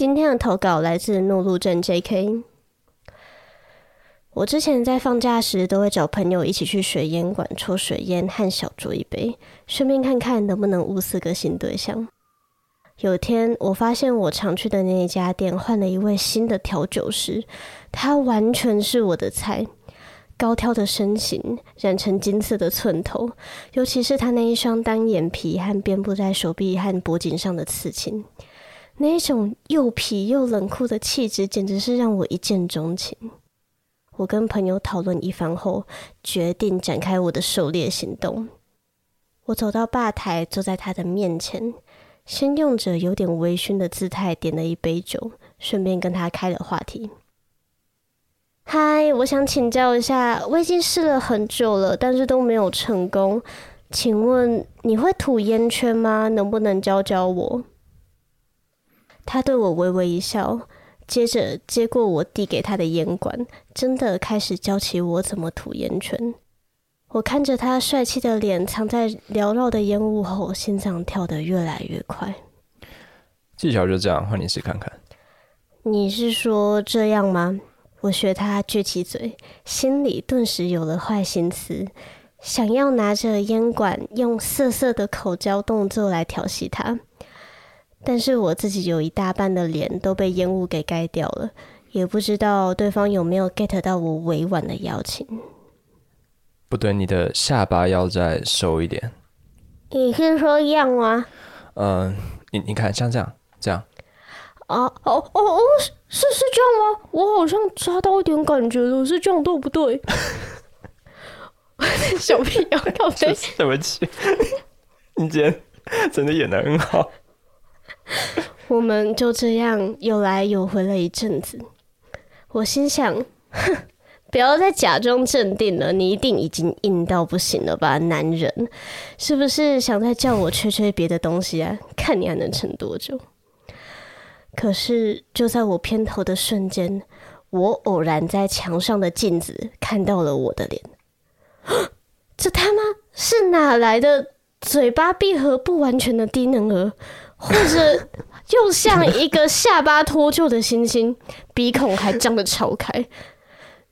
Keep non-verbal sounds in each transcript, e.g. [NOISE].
今天的投稿来自怒路镇 J.K。我之前在放假时都会找朋友一起去水烟馆抽水烟和小酌一杯，顺便看看能不能物色个新对象。有天我发现我常去的那一家店换了一位新的调酒师，他完全是我的菜。高挑的身形，染成金色的寸头，尤其是他那一双单眼皮和遍布在手臂和脖颈上的刺青，那一种又痞又冷酷的气质，简直是让我一见钟情。我跟朋友讨论一番后，决定展开我的狩猎行动。我走到吧台，坐在他的面前，先用着有点微醺的姿态点了一杯酒，顺便跟他开了话题。嗨，我想请教一下，我已经试了很久了，但是都没有成功。请问你会吐烟圈吗？能不能教教我？他对我微微一笑。接着接过我递给他的烟管，真的开始教起我怎么吐烟圈。我看着他帅气的脸藏在缭绕的烟雾后，心脏跳得越来越快。技巧就这样，换你试看看。你是说这样吗？我学他撅起嘴，心里顿时有了坏心思，想要拿着烟管用涩涩的口交动作来调戏他。但是我自己有一大半的脸都被烟雾给盖掉了，也不知道对方有没有 get 到我委婉的邀请。不对，你的下巴要再收一点。你是说一样吗？嗯，你你看，像这样，这样。啊，哦哦哦，是是是这样吗？我好像抓到一点感觉了，是这样对不对？[LAUGHS] 小屁要靠背，[LAUGHS] 对不起，你今天真的演的很好。[LAUGHS] 我们就这样有来有回了一阵子，我心想：哼，[LAUGHS] 不要再假装镇定了，你一定已经硬到不行了吧？男人是不是想再叫我吹吹别的东西啊？看你还能撑多久？可是就在我偏头的瞬间，我偶然在墙上的镜子看到了我的脸，[GASPS] 这他妈是哪来的嘴巴闭合不完全的低能儿？或者又像一个下巴脱臼的猩猩，鼻孔还张得超开。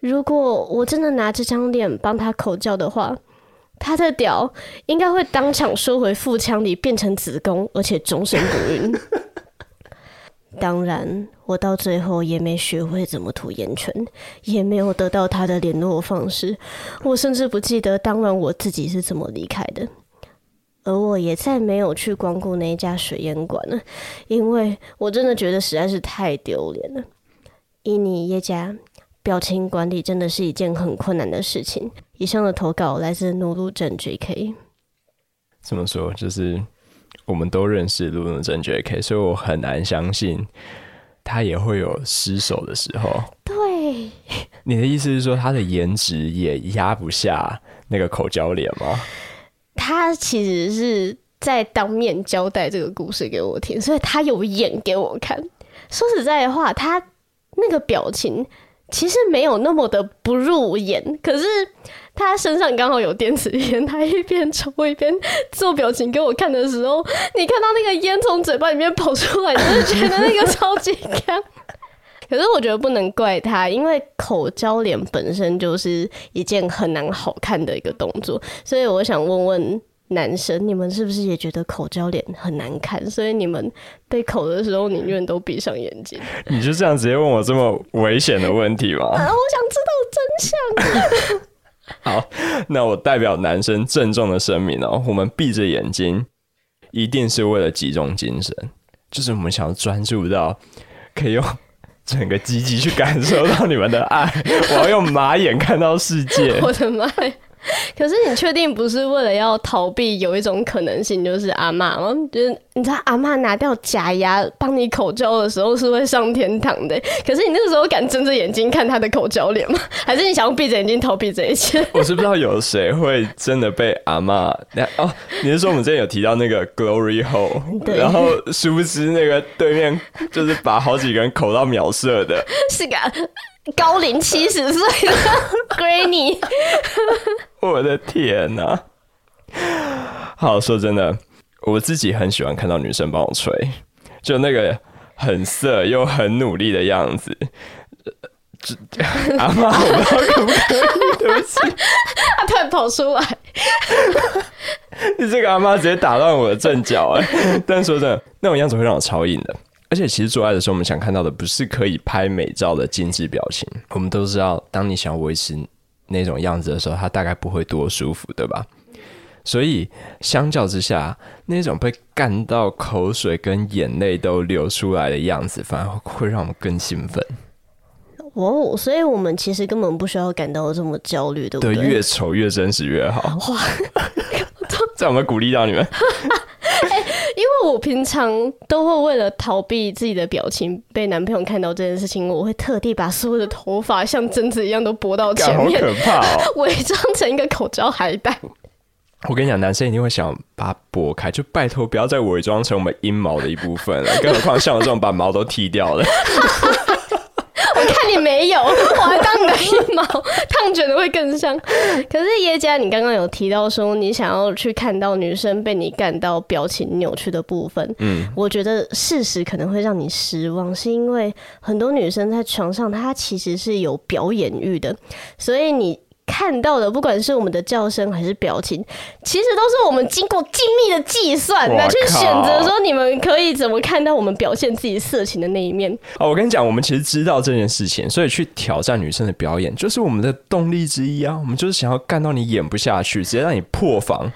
如果我真的拿这张脸帮他口交的话，他的屌应该会当场收回腹腔里，变成子宫，而且终身不孕。[LAUGHS] 当然，我到最后也没学会怎么涂眼圈，也没有得到他的联络方式，我甚至不记得当晚我自己是怎么离开的。而我也再没有去光顾那一家水烟馆了，因为我真的觉得实在是太丢脸了。伊尼耶加，表情管理真的是一件很困难的事情。以上的投稿来自努鲁镇 J.K。怎么说？就是我们都认识努鲁镇 J.K，所以我很难相信他也会有失手的时候。对，你的意思是说他的颜值也压不下那个口交脸吗？他其实是在当面交代这个故事给我听，所以他有演给我看。说实在的话，他那个表情其实没有那么的不入眼，可是他身上刚好有电子烟，他一边抽一边做表情给我看的时候，你看到那个烟从嘴巴里面跑出来，你就觉得那个超级干。[LAUGHS] 可是我觉得不能怪他，因为口交脸本身就是一件很难好看的一个动作，所以我想问问男生，你们是不是也觉得口交脸很难看？所以你们被口的时候宁愿都闭上眼睛？[LAUGHS] 你就这样直接问我这么危险的问题吗？啊我想知道真相。好，那我代表男生郑重的声明哦，我们闭着眼睛一定是为了集中精神，就是我们想要专注到可以用。整个积极去感受到你们的爱，我要用马眼看到世界。[LAUGHS] 我的妈呀！[LAUGHS] 可是你确定不是为了要逃避？有一种可能性就是阿妈吗？就是你知道阿妈拿掉假牙帮你口交的时候是会上天堂的。[LAUGHS] 可是你那个时候敢睁着眼睛看他的口交脸吗？[LAUGHS] 还是你想要闭着眼睛逃避这一切？我是不知道有谁会真的被阿妈哦？你是说我们之前有提到那个 Glory Hole，然后殊不知那个对面就是把好几个人口到秒射的，是个高龄七十岁的 [LAUGHS] Granny。我的天哪！好说真的，我自己很喜欢看到女生帮我吹，就那个很色又很努力的样子。[LAUGHS] 阿妈，我不知道可不可以？对不起，他突然跑出来，[LAUGHS] 你这个阿妈直接打乱我的阵脚哎！但说真的，那种样子会让我超硬的。而且其实做爱的时候，我们想看到的不是可以拍美照的精致表情。我们都知道，当你想要维持那种样子的时候，它大概不会多舒服，对吧？所以相较之下，那种被干到口水跟眼泪都流出来的样子，反而会让我们更兴奋。哦，所以我们其实根本不需要感到这么焦虑，对不对？对，越丑越真实越好。哇，这样我们鼓励到你们。因为我平常都会为了逃避自己的表情被男朋友看到这件事情，我会特地把所有的头发像贞子一样都拨到前面，好可怕哦！[LAUGHS] 伪装成一个口罩海带。我跟你讲，男生一定会想把它拨开，就拜托不要再伪装成我们阴毛的一部分了。更何况像我这种把毛都剃掉了。你没有，[LAUGHS] 我还当你的阴毛 [LAUGHS] 烫卷的会更像。可是叶佳，你刚刚有提到说你想要去看到女生被你干到表情扭曲的部分，嗯，我觉得事实可能会让你失望，是因为很多女生在床上她其实是有表演欲的，所以你。看到的，不管是我们的叫声还是表情，其实都是我们经过精密的计算来去选择，说你们可以怎么看到我们表现自己色情的那一面。哦，我跟你讲，我们其实知道这件事情，所以去挑战女生的表演，就是我们的动力之一啊。我们就是想要干到你演不下去，直接让你破防。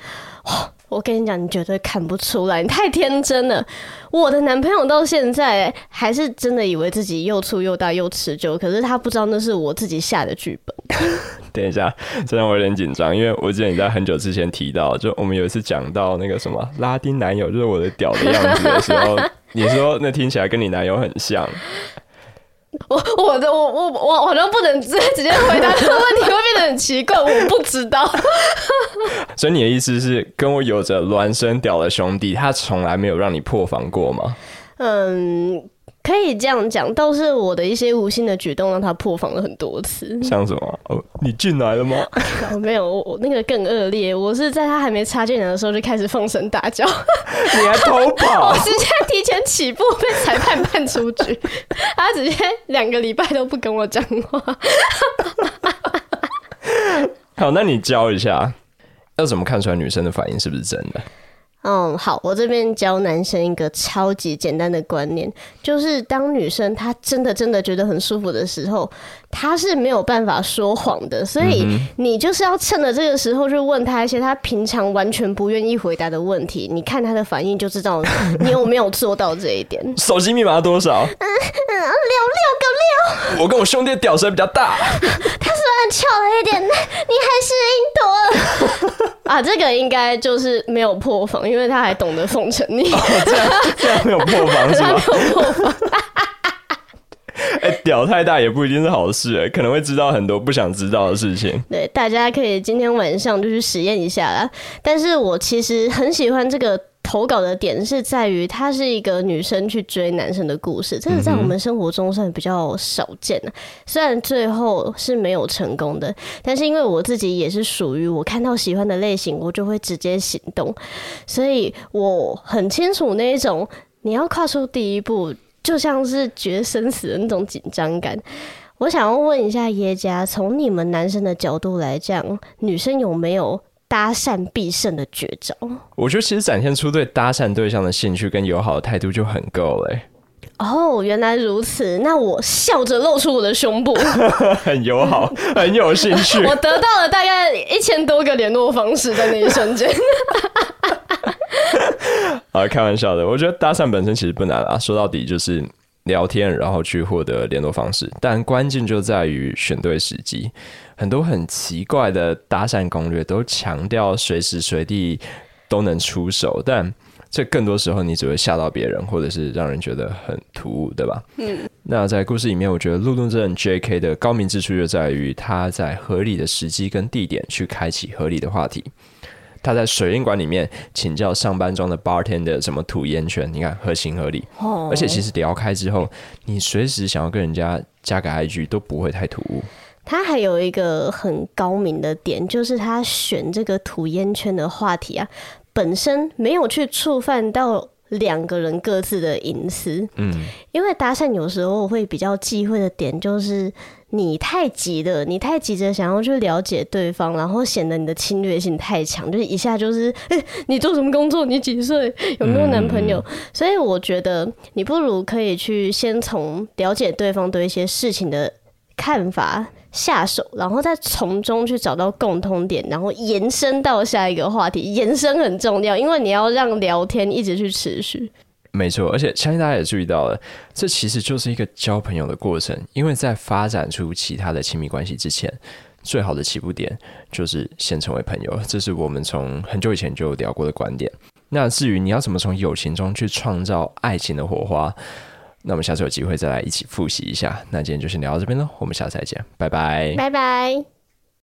[LAUGHS] 我跟你讲，你绝对看不出来，你太天真了。我的男朋友到现在还是真的以为自己又粗又大又持久，可是他不知道那是我自己下的剧本。[LAUGHS] 等一下，这让我有点紧张，因为我记得你在很久之前提到，就我们有一次讲到那个什么拉丁男友就是我的屌的样子的时候，[LAUGHS] 你说那听起来跟你男友很像。我我的我我我好像不能直接直接回答这个问题，会变得很奇怪。我不知道。[LAUGHS] 所以你的意思是，跟我有着孪生屌的兄弟，他从来没有让你破防过吗？嗯。可以这样讲，倒是我的一些无心的举动让他破防了很多次。像什么？哦，你进来了吗？[LAUGHS] 没有，我那个更恶劣。我是在他还没插进来的时候就开始放声大叫，[LAUGHS] 你还偷跑？[LAUGHS] 我直接提前起步被裁判判出局，他直接两个礼拜都不跟我讲话。好，那你教一下，要怎么看出来女生的反应是不是真的？嗯，好，我这边教男生一个超级简单的观念，就是当女生她真的真的觉得很舒服的时候，她是没有办法说谎的，所以你就是要趁着这个时候去问她一些她平常完全不愿意回答的问题，你看她的反应就知道你有没有做到这一点。[LAUGHS] 手机密码多少？嗯嗯，六六个六。我跟我兄弟屌声比较大。[LAUGHS] 他翘了一点，你还是赢多了。啊，这个应该就是没有破防，因为他还懂得奉承你。这样这样没有破防是吗？没有破防。哎，屌太大也不一定是好事，哎，可能会知道很多不想知道的事情。对，大家可以今天晚上就去实验一下啦。但是我其实很喜欢这个。投稿的点是在于，她是一个女生去追男生的故事，这个在我们生活中算比较少见的。虽然最后是没有成功的，但是因为我自己也是属于我看到喜欢的类型，我就会直接行动，所以我很清楚那一种你要跨出第一步，就像是决生死的那种紧张感。我想要问一下耶加，从你们男生的角度来讲，女生有没有？搭讪必胜的绝招，我觉得其实展现出对搭讪对象的兴趣跟友好的态度就很够嘞。哦，原来如此，那我笑着露出我的胸部，[LAUGHS] 很友好，[LAUGHS] 很有兴趣。我得到了大概一千多个联络方式，在那一瞬间。[LAUGHS] 啊，开玩笑的，我觉得搭讪本身其实不难啊，说到底就是聊天，然后去获得联络方式，但关键就在于选对时机。很多很奇怪的搭讪攻略都强调随时随地都能出手，但这更多时候你只会吓到别人，或者是让人觉得很突兀，对吧？嗯。那在故事里面，我觉得路怒症 J.K. 的高明之处就在于他在合理的时机跟地点去开启合理的话题。他在水烟馆里面请教上班中的 bartender 怎么吐烟圈，你看合情合理。哦。而且其实聊开之后，你随时想要跟人家加个 IG 都不会太突兀。他还有一个很高明的点，就是他选这个吐烟圈的话题啊，本身没有去触犯到两个人各自的隐私。嗯，因为搭讪有时候会比较忌讳的点就是你太急了，你太急着想要去了解对方，然后显得你的侵略性太强，就是一下就是，哎、[LAUGHS] 你做什么工作？你几岁？有没有男朋友？所以我觉得你不如可以去先从了解对方对一些事情的看法下手，然后再从中去找到共通点，然后延伸到下一个话题。延伸很重要，因为你要让聊天一直去持续。没错，而且相信大家也注意到了，这其实就是一个交朋友的过程。因为在发展出其他的亲密关系之前，最好的起步点就是先成为朋友。这是我们从很久以前就聊过的观点。那至于你要怎么从友情中去创造爱情的火花，那我们下次有机会再来一起复习一下。那今天就先聊到这边喽，我们下次再见，拜拜。拜拜。